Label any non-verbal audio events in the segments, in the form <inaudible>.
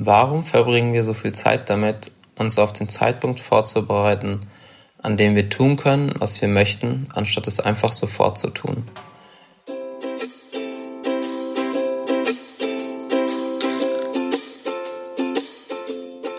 Warum verbringen wir so viel Zeit damit, uns auf den Zeitpunkt vorzubereiten, an dem wir tun können, was wir möchten, anstatt es einfach sofort zu tun?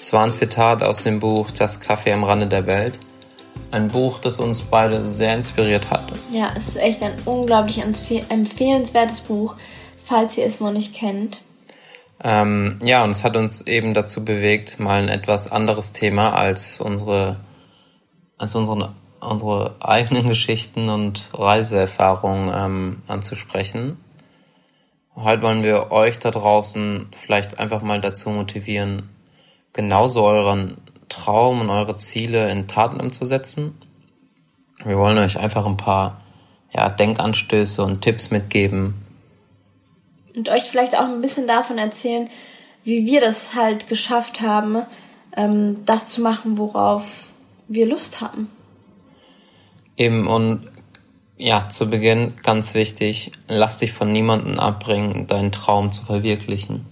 Es war ein Zitat aus dem Buch Das Kaffee am Rande der Welt. Ein Buch, das uns beide sehr inspiriert hat. Ja, es ist echt ein unglaublich empfehlenswertes Buch, falls ihr es noch nicht kennt. Ähm, ja, und es hat uns eben dazu bewegt, mal ein etwas anderes Thema als unsere, als unsere, unsere eigenen <laughs> Geschichten und Reiseerfahrungen ähm, anzusprechen. Heute wollen wir euch da draußen vielleicht einfach mal dazu motivieren, genauso euren Traum und eure Ziele in Taten umzusetzen. Wir wollen euch einfach ein paar ja, Denkanstöße und Tipps mitgeben. Und euch vielleicht auch ein bisschen davon erzählen, wie wir das halt geschafft haben, ähm, das zu machen, worauf wir Lust haben. Eben und ja, zu Beginn ganz wichtig, lass dich von niemandem abbringen, deinen Traum zu verwirklichen.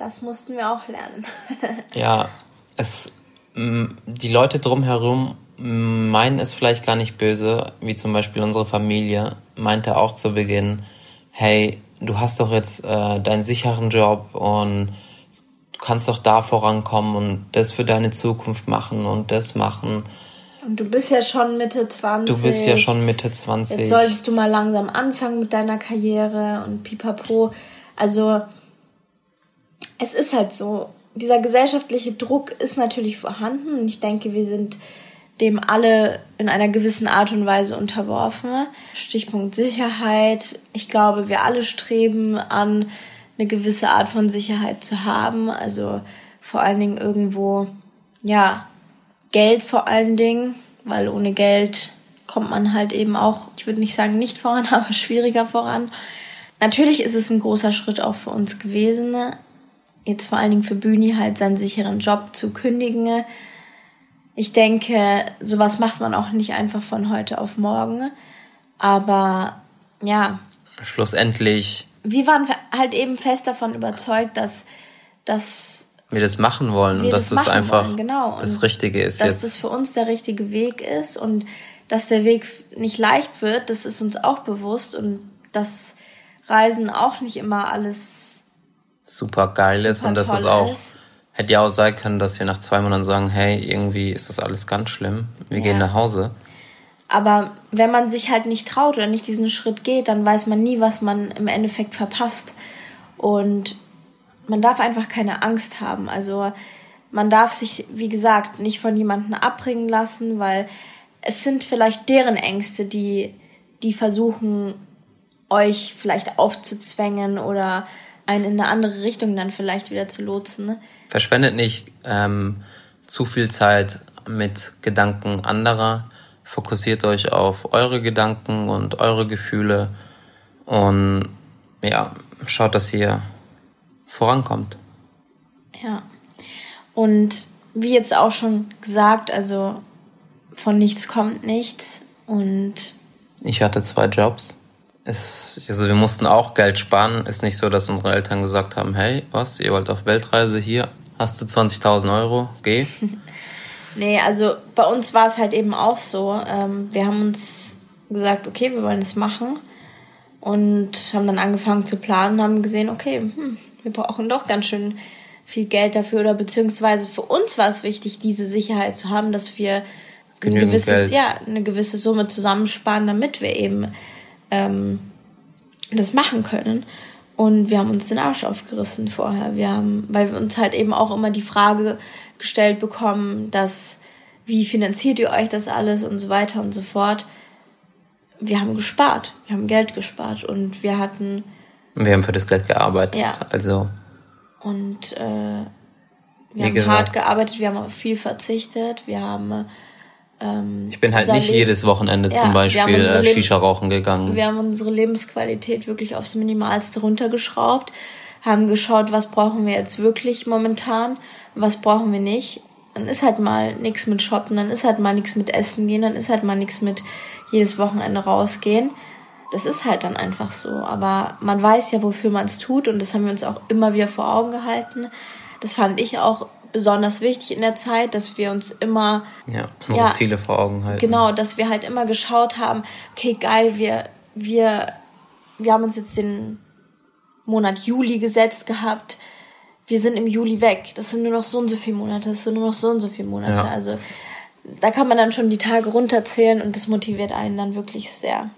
Das mussten wir auch lernen. <laughs> ja, es, die Leute drumherum meinen es vielleicht gar nicht böse, wie zum Beispiel unsere Familie meinte auch zu Beginn, hey, du hast doch jetzt äh, deinen sicheren Job und du kannst doch da vorankommen und das für deine Zukunft machen und das machen. Und du bist ja schon Mitte 20. Du bist ja schon Mitte 20. Jetzt solltest du mal langsam anfangen mit deiner Karriere und pipapo. Also es ist halt so, dieser gesellschaftliche Druck ist natürlich vorhanden und ich denke, wir sind dem alle in einer gewissen Art und Weise unterworfen. Stichpunkt Sicherheit. Ich glaube, wir alle streben an, eine gewisse Art von Sicherheit zu haben. Also vor allen Dingen irgendwo, ja, Geld vor allen Dingen, weil ohne Geld kommt man halt eben auch, ich würde nicht sagen nicht voran, <laughs> aber schwieriger voran. Natürlich ist es ein großer Schritt auch für uns gewesen, jetzt vor allen Dingen für Bühni halt seinen sicheren Job zu kündigen. Ich denke, sowas macht man auch nicht einfach von heute auf morgen. Aber ja. Schlussendlich. Wir waren halt eben fest davon überzeugt, dass, dass wir das machen wollen und dass das, das einfach wollen, genau. das Richtige ist. Dass jetzt. das für uns der richtige Weg ist und dass der Weg nicht leicht wird, das ist uns auch bewusst und dass Reisen auch nicht immer alles super geil super ist und das ist auch, ist. Hätte ja auch sein können, dass wir nach zwei Monaten sagen, hey, irgendwie ist das alles ganz schlimm, wir ja. gehen nach Hause. Aber wenn man sich halt nicht traut oder nicht diesen Schritt geht, dann weiß man nie, was man im Endeffekt verpasst. Und man darf einfach keine Angst haben. Also man darf sich, wie gesagt, nicht von jemandem abbringen lassen, weil es sind vielleicht deren Ängste, die, die versuchen, euch vielleicht aufzuzwängen oder einen in eine andere Richtung dann vielleicht wieder zu lotsen. Ne? Verschwendet nicht ähm, zu viel Zeit mit Gedanken anderer. Fokussiert euch auf eure Gedanken und eure Gefühle und ja, schaut, dass ihr vorankommt. Ja. Und wie jetzt auch schon gesagt, also von nichts kommt nichts und ich hatte zwei Jobs es, also wir mussten auch Geld sparen. Ist nicht so, dass unsere Eltern gesagt haben, hey, was, ihr wollt auf Weltreise, hier hast du 20.000 Euro, geh. <laughs> nee, also bei uns war es halt eben auch so. Ähm, wir haben uns gesagt, okay, wir wollen es machen und haben dann angefangen zu planen, haben gesehen, okay, hm, wir brauchen doch ganz schön viel Geld dafür oder beziehungsweise für uns war es wichtig, diese Sicherheit zu haben, dass wir ein gewisses, ja, eine gewisse Summe zusammensparen, damit wir eben ähm, das machen können. Und wir haben uns den Arsch aufgerissen vorher. Wir haben, weil wir uns halt eben auch immer die Frage gestellt bekommen, dass wie finanziert ihr euch das alles und so weiter und so fort. Wir haben gespart, wir haben Geld gespart und wir hatten. Wir haben für das Geld gearbeitet. Ja. Also. Und äh, wir haben gesagt, hart gearbeitet, wir haben auf viel verzichtet, wir haben ähm, ich bin halt nicht Leben, jedes Wochenende ja, zum Beispiel äh, Shisha rauchen gegangen. Wir haben unsere Lebensqualität wirklich aufs Minimalste runtergeschraubt, haben geschaut, was brauchen wir jetzt wirklich momentan, was brauchen wir nicht. Dann ist halt mal nichts mit Shoppen, dann ist halt mal nichts mit Essen gehen, dann ist halt mal nichts mit jedes Wochenende rausgehen. das ist halt dann einfach so. Aber man weiß ja, wofür man es tut und das haben wir uns auch immer wieder vor Augen gehalten. Das fand ich auch besonders wichtig in der Zeit, dass wir uns immer ja, unsere ja, Ziele vor Augen halten. Genau, dass wir halt immer geschaut haben, okay, geil, wir wir wir haben uns jetzt den Monat Juli gesetzt gehabt. Wir sind im Juli weg. Das sind nur noch so und so viele Monate. Das sind nur noch so und so viele Monate. Ja. Also da kann man dann schon die Tage runterzählen und das motiviert einen dann wirklich sehr.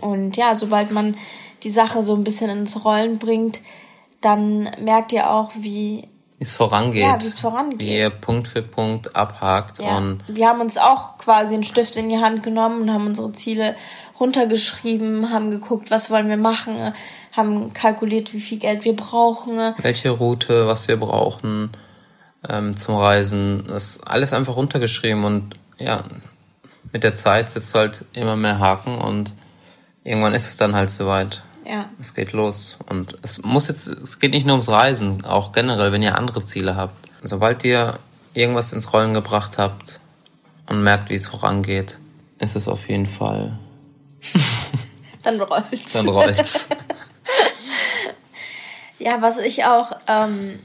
Und ja, sobald man die Sache so ein bisschen ins Rollen bringt, dann merkt ihr auch, wie es vorangeht. Ja, wie es vorangeht. Wie ihr Punkt für Punkt abhakt. Ja. Und wir haben uns auch quasi einen Stift in die Hand genommen und haben unsere Ziele runtergeschrieben, haben geguckt, was wollen wir machen, haben kalkuliert, wie viel Geld wir brauchen. Welche Route, was wir brauchen ähm, zum Reisen. Das ist alles einfach runtergeschrieben und ja, mit der Zeit sitzt halt immer mehr Haken und irgendwann ist es dann halt soweit. Ja. Es geht los. Und es muss jetzt, es geht nicht nur ums Reisen, auch generell, wenn ihr andere Ziele habt. Sobald ihr irgendwas ins Rollen gebracht habt und merkt, wie es vorangeht, ist es auf jeden Fall. <laughs> dann rollt's. Dann rollt's. <laughs> ja, was ich auch ähm,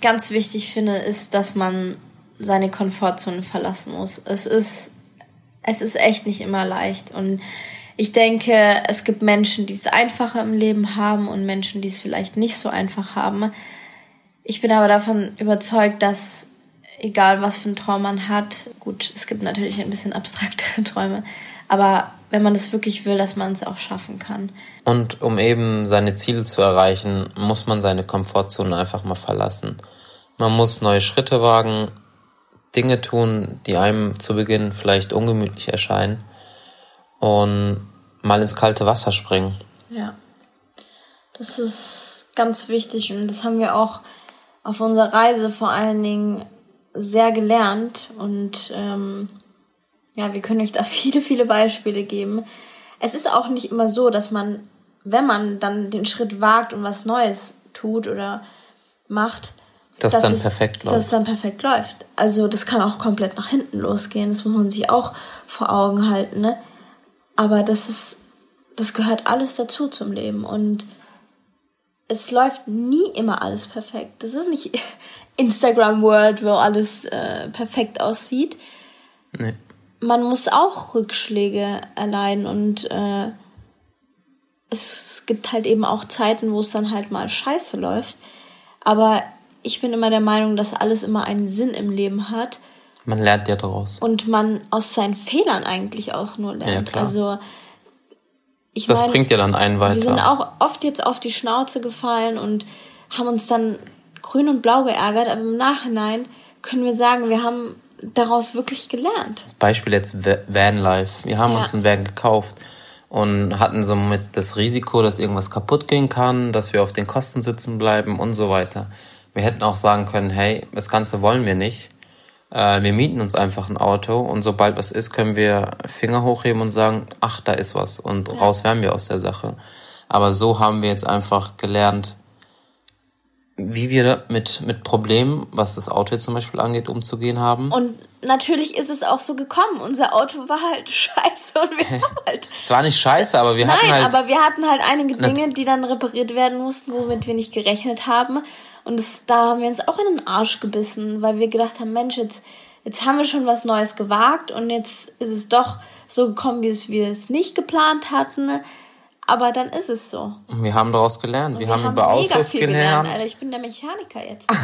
ganz wichtig finde, ist, dass man seine Komfortzone verlassen muss. Es ist, es ist echt nicht immer leicht und ich denke, es gibt Menschen, die es einfacher im Leben haben und Menschen, die es vielleicht nicht so einfach haben. Ich bin aber davon überzeugt, dass egal was für ein Traum man hat, gut, es gibt natürlich ein bisschen abstraktere <laughs> Träume, aber wenn man es wirklich will, dass man es auch schaffen kann. Und um eben seine Ziele zu erreichen, muss man seine Komfortzone einfach mal verlassen. Man muss neue Schritte wagen, Dinge tun, die einem zu Beginn vielleicht ungemütlich erscheinen und mal ins kalte Wasser springen. Ja, das ist ganz wichtig und das haben wir auch auf unserer Reise vor allen Dingen sehr gelernt und ähm, ja, wir können euch da <laughs> viele, viele Beispiele geben. Es ist auch nicht immer so, dass man, wenn man dann den Schritt wagt und was Neues tut oder macht, dass, dass dann es, perfekt läuft. Dass es dann perfekt läuft. Also das kann auch komplett nach hinten losgehen. Das muss man sich auch vor Augen halten. Ne? Aber das ist, das gehört alles dazu zum Leben und es läuft nie immer alles perfekt. Das ist nicht <laughs> Instagram World, wo alles äh, perfekt aussieht. Nee. Man muss auch Rückschläge erleiden und äh, es gibt halt eben auch Zeiten, wo es dann halt mal scheiße läuft. Aber ich bin immer der Meinung, dass alles immer einen Sinn im Leben hat man lernt ja daraus. Und man aus seinen Fehlern eigentlich auch nur lernt. Ja, klar. Also ich das mein, bringt ja dann einen weiter. Wir sind auch oft jetzt auf die Schnauze gefallen und haben uns dann grün und blau geärgert, aber im Nachhinein können wir sagen, wir haben daraus wirklich gelernt. Beispiel jetzt Vanlife. Wir haben ja. uns einen Van gekauft und hatten somit das Risiko, dass irgendwas kaputt gehen kann, dass wir auf den Kosten sitzen bleiben und so weiter. Wir hätten auch sagen können, hey, das Ganze wollen wir nicht. Äh, wir mieten uns einfach ein Auto und sobald was ist, können wir Finger hochheben und sagen, ach, da ist was und ja. raus werden wir aus der Sache. Aber so haben wir jetzt einfach gelernt, wie wir mit, mit Problemen, was das Auto jetzt zum Beispiel angeht, umzugehen haben. Und natürlich ist es auch so gekommen. Unser Auto war halt <laughs> scheiße und wir haben halt. Es war nicht scheiße, aber wir Nein, hatten halt. aber wir hatten halt einige Dinge, die dann repariert werden mussten, womit wir nicht gerechnet haben. Und das, da haben wir uns auch in den Arsch gebissen, weil wir gedacht haben, Mensch, jetzt, jetzt haben wir schon was Neues gewagt und jetzt ist es doch so gekommen, wie es, wir es nicht geplant hatten. Aber dann ist es so. Wir haben daraus gelernt. Wir, wir, haben, haben über Autos gelernt. gelernt. Alter, ich bin der Mechaniker jetzt. <laughs>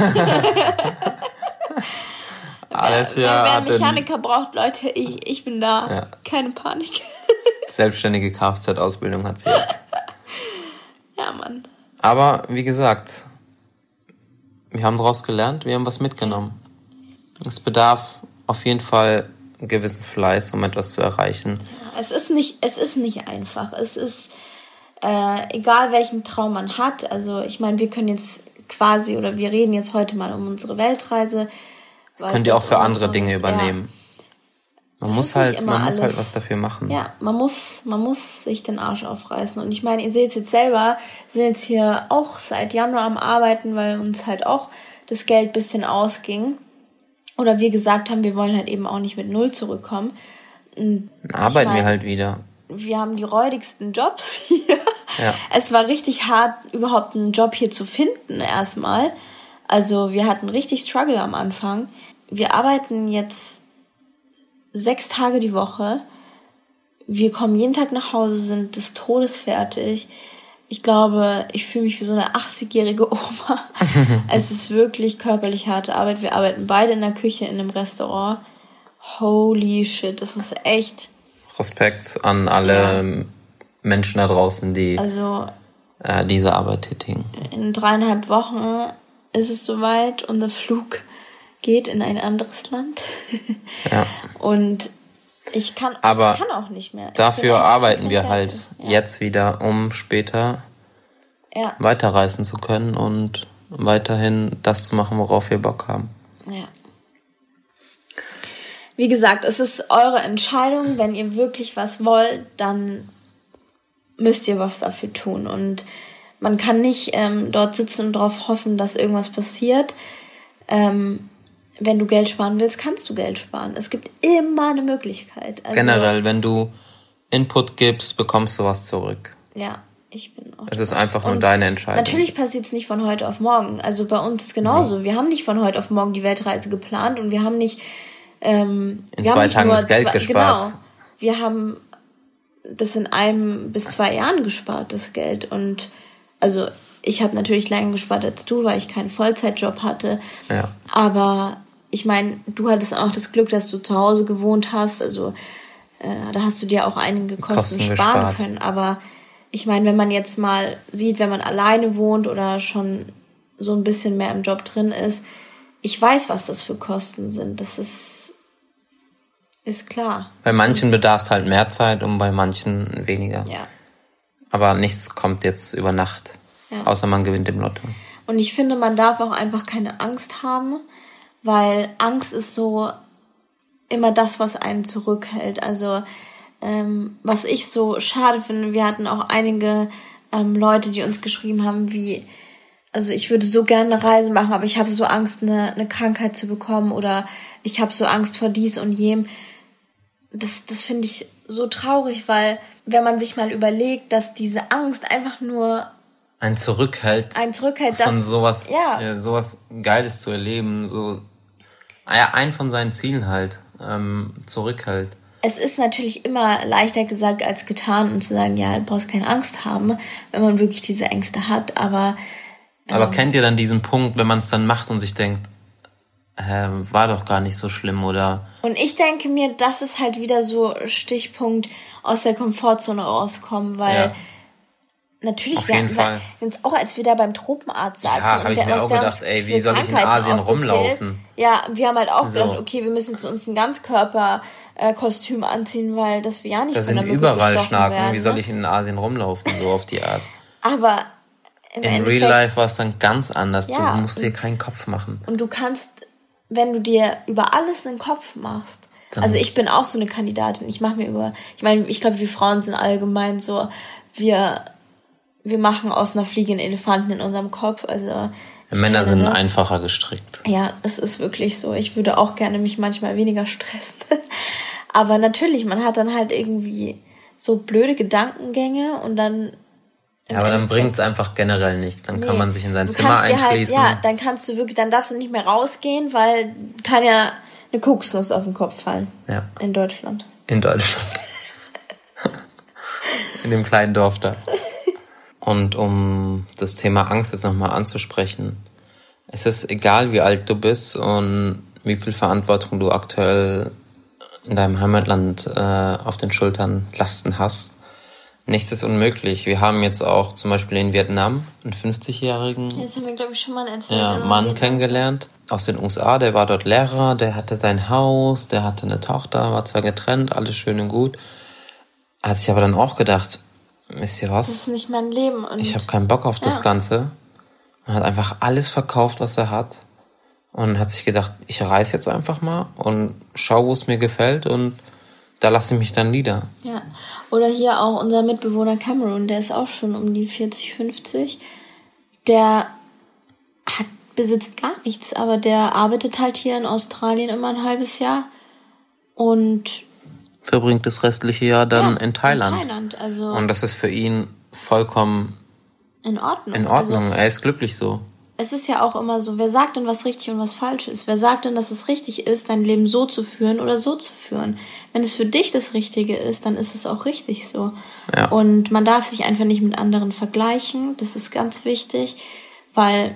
Alles ja. Wer einen Mechaniker braucht, Leute, ich, ich bin da. Ja. Keine Panik. <laughs> Selbstständige Kfz-Ausbildung hat sie jetzt. <laughs> ja, Mann. Aber wie gesagt, wir haben daraus gelernt, wir haben was mitgenommen. Es bedarf auf jeden Fall gewissen Fleiß, um etwas zu erreichen. Ja, es ist nicht, es ist nicht einfach. Es ist äh, egal welchen Traum man hat. Also ich meine, wir können jetzt quasi oder wir reden jetzt heute mal um unsere Weltreise. Das könnt ihr auch für andere Dinge ist, übernehmen. Ja. Man das muss halt, man alles, muss halt was dafür machen. Ja, man muss, man muss sich den Arsch aufreißen. Und ich meine, ihr seht es jetzt selber, wir sind jetzt hier auch seit Januar am Arbeiten, weil uns halt auch das Geld bisschen ausging. Oder wir gesagt haben, wir wollen halt eben auch nicht mit Null zurückkommen. Und Dann arbeiten ich mein, wir halt wieder. Wir haben die räudigsten Jobs <laughs> hier. Ja. Es war richtig hart, überhaupt einen Job hier zu finden erstmal. Also wir hatten richtig Struggle am Anfang. Wir arbeiten jetzt sechs Tage die Woche. Wir kommen jeden Tag nach Hause, sind des Todes fertig. Ich glaube, ich fühle mich wie so eine 80-jährige <laughs> Oma. es ist wirklich körperlich harte Arbeit. Wir arbeiten beide in der Küche in einem Restaurant. Holy shit, das ist echt. Respekt an alle ja. Menschen da draußen, die also, äh, diese Arbeit tätigen. In dreieinhalb Wochen ist es soweit. Unser Flug geht in ein anderes Land. <laughs> ja. Und ich kann, Aber ich kann auch nicht mehr. Ich dafür arbeiten wir halt ja. jetzt wieder, um später ja. weiterreisen zu können und weiterhin das zu machen, worauf wir Bock haben. Ja. Wie gesagt, es ist eure Entscheidung. Wenn ihr wirklich was wollt, dann müsst ihr was dafür tun. Und man kann nicht ähm, dort sitzen und darauf hoffen, dass irgendwas passiert. Ähm, wenn du Geld sparen willst, kannst du Geld sparen. Es gibt immer eine Möglichkeit. Also, Generell, wenn du Input gibst, bekommst du was zurück. Ja, ich bin auch. Es ist einfach nur deine Entscheidung. Natürlich passiert es nicht von heute auf morgen. Also bei uns genauso. Ja. Wir haben nicht von heute auf morgen die Weltreise geplant und wir haben nicht. Ähm, in wir zwei haben Tagen das Geld zwei, gespart. Genau. Wir haben das in einem bis zwei Jahren gespart, das Geld. Und also ich habe natürlich länger gespart als du, weil ich keinen Vollzeitjob hatte. Ja. Aber ich meine, du hattest auch das Glück, dass du zu Hause gewohnt hast. Also äh, da hast du dir auch einige Kosten, Kosten sparen gespart. können. Aber ich meine, wenn man jetzt mal sieht, wenn man alleine wohnt oder schon so ein bisschen mehr im Job drin ist, ich weiß, was das für Kosten sind. Das ist, ist klar. Bei manchen bedarf es halt mehr Zeit und bei manchen weniger. Ja. Aber nichts kommt jetzt über Nacht. Ja. Außer man gewinnt im Lotto. Und ich finde, man darf auch einfach keine Angst haben, weil Angst ist so immer das, was einen zurückhält. Also ähm, was ich so schade finde, wir hatten auch einige ähm, Leute, die uns geschrieben haben, wie, also ich würde so gerne eine Reise machen, aber ich habe so Angst, eine, eine Krankheit zu bekommen oder ich habe so Angst vor dies und jem. Das, das finde ich so traurig, weil wenn man sich mal überlegt, dass diese Angst einfach nur ein zurückhält, ein zurückhält, von das, sowas, ja. ja. sowas Geiles zu erleben, so ja, ein von seinen Zielen halt ähm, zurückhält. Es ist natürlich immer leichter gesagt als getan und zu sagen, ja, du brauchst keine Angst haben, wenn man wirklich diese Ängste hat, aber ähm, aber kennt ihr dann diesen Punkt, wenn man es dann macht und sich denkt, äh, war doch gar nicht so schlimm oder? Und ich denke mir, das ist halt wieder so Stichpunkt aus der Komfortzone rauskommen, weil ja Natürlich, Auf jeden wir uns auch, als wir da beim Tropenarzt saßen. Ja, habe ich mir auch gedacht, ey, wie soll ich in Asien rumlaufen? Ja, wir haben halt auch so. gedacht, okay, wir müssen jetzt uns ein Ganzkörperkostüm anziehen, weil das wir ja nicht da sind überall Schnaken. Werden, wie soll ne? ich in Asien rumlaufen, so auf die Art? Aber im in Endeffekt, Real Life war es dann ganz anders. Ja, du musst dir keinen Kopf machen. Und du kannst, wenn du dir über alles einen Kopf machst, dann also ich bin auch so eine Kandidatin. Ich mache mir über, ich meine, ich glaube, wir Frauen sind allgemein so, wir wir machen aus einer Fliege einen Elefanten in unserem Kopf. Also Männer sind das. einfacher gestrickt. Ja, es ist wirklich so. Ich würde auch gerne mich manchmal weniger stressen. <laughs> Aber natürlich, man hat dann halt irgendwie so blöde Gedankengänge und dann. Ja, aber dann bringt es einfach generell nichts. Dann nee. kann man sich in sein du Zimmer halt, einschließen. Halt, ja, dann kannst du wirklich, dann darfst du nicht mehr rausgehen, weil kann ja eine Kokosnuss auf den Kopf fallen. Ja. In Deutschland. In Deutschland. <laughs> in dem kleinen Dorf da. Und um das Thema Angst jetzt nochmal anzusprechen, es ist egal, wie alt du bist und wie viel Verantwortung du aktuell in deinem Heimatland äh, auf den Schultern lasten hast. Nichts ist unmöglich. Wir haben jetzt auch zum Beispiel in Vietnam einen 50-jährigen das haben wir, glaube ich, schon mal erzählt, ja, Mann Vietnam. kennengelernt aus den USA. Der war dort Lehrer, der hatte sein Haus, der hatte eine Tochter, war zwar getrennt, alles schön und gut. Hat sich aber dann auch gedacht, wisst ihr was? Das ist nicht mein Leben. Und ich habe keinen Bock auf das ja. Ganze. Und hat einfach alles verkauft, was er hat. Und hat sich gedacht, ich reise jetzt einfach mal und schau, wo es mir gefällt und da lasse ich mich dann nieder. Ja. Oder hier auch unser Mitbewohner Cameron, der ist auch schon um die 40, 50. Der hat, besitzt gar nichts, aber der arbeitet halt hier in Australien immer ein halbes Jahr und verbringt das restliche Jahr dann Ja, in Thailand. in Thailand, also- Und das ist für ihn vollkommen In Ordnung. in Ordnung. er ist glücklich so. Es ist ja auch immer so, wer sagt denn, was richtig und was falsch ist? Wer sagt denn, dass es richtig ist, dein Leben so zu führen oder so zu führen? Wenn es für dich das Richtige ist, dann ist es auch richtig so. Ja. Und man darf sich einfach nicht mit anderen vergleichen. Das ist ganz wichtig, weil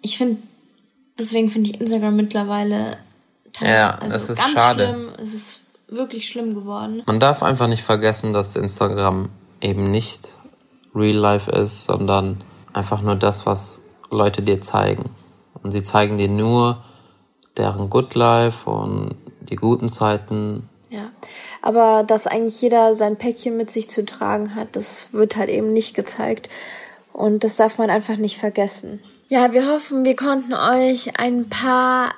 ich finde, deswegen finde ich Instagram mittlerweile Ja, also das ist ganz schade. schlimm. Es ist wirklich schlimm geworden. Man darf einfach nicht vergessen, dass Instagram eben nicht Real Life ist, sondern einfach nur das, was Leute dir zeigen. Und sie zeigen dir nur deren Good Life und die guten Zeiten. Ja, aber dass eigentlich jeder sein Päckchen mit sich zu tragen hat, das wird halt eben nicht gezeigt. Und das darf man einfach nicht vergessen. Ja, wir hoffen, wir konnten euch ein paar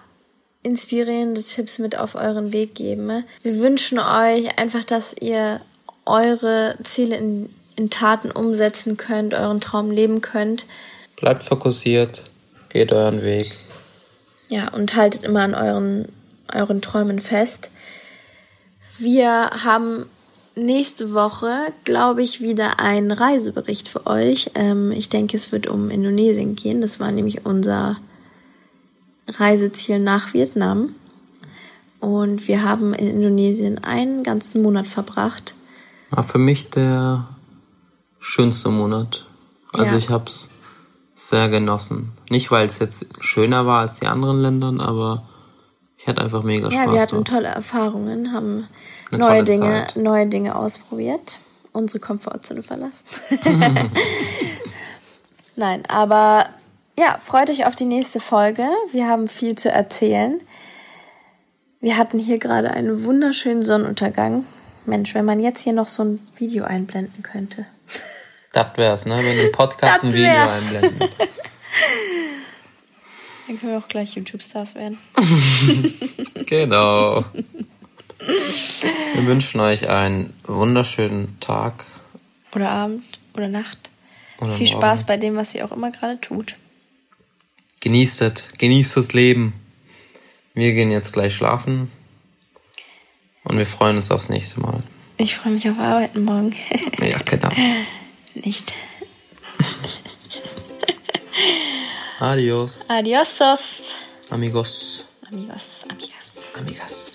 inspirierende Tipps mit auf euren Weg geben. Wir wünschen euch einfach, dass ihr eure Ziele in, in Taten umsetzen könnt, euren Traum leben könnt. Bleibt fokussiert, geht euren Weg. Ja, und haltet immer an euren, euren Träumen fest. Wir haben nächste Woche, glaube ich, wieder einen Reisebericht für euch. Ähm, ich denke, es wird um Indonesien gehen. Das war nämlich unser Reiseziel nach Vietnam. Und wir haben in Indonesien einen ganzen Monat verbracht. War für mich der schönste Monat. Also Ja. ich hab's sehr genossen. Nicht, weil es jetzt schöner war als die anderen Ländern, aber ich hatte einfach mega Ja, Spaß wir hatten dort. tolle Erfahrungen, haben Eine neue Dinge, Zeit. neue Dinge ausprobiert, unsere Komfortzone verlassen. <laughs> Nein, aber ja, freut euch auf die nächste Folge. Wir haben viel zu erzählen. Wir hatten hier gerade einen wunderschönen Sonnenuntergang. Mensch, wenn man jetzt hier noch so ein Video einblenden könnte. <laughs> Das wär's, ne? Wenn du im Podcast ein Video einblenden. <laughs> Dann können wir auch gleich YouTube-Stars werden. <laughs> genau. Wir wünschen euch einen wunderschönen Tag. Oder Abend oder Nacht. Oder Viel morgen. Spaß bei dem, was ihr auch immer gerade tut. Genießt es. Genießt das Leben. Wir gehen jetzt gleich schlafen. Und wir freuen uns aufs nächste Mal. Ich freue mich auf Arbeiten morgen. Ja, genau. <laughs> Nicht. Adios. Adiosos. Amigos. Amigos, amigas. Amigas.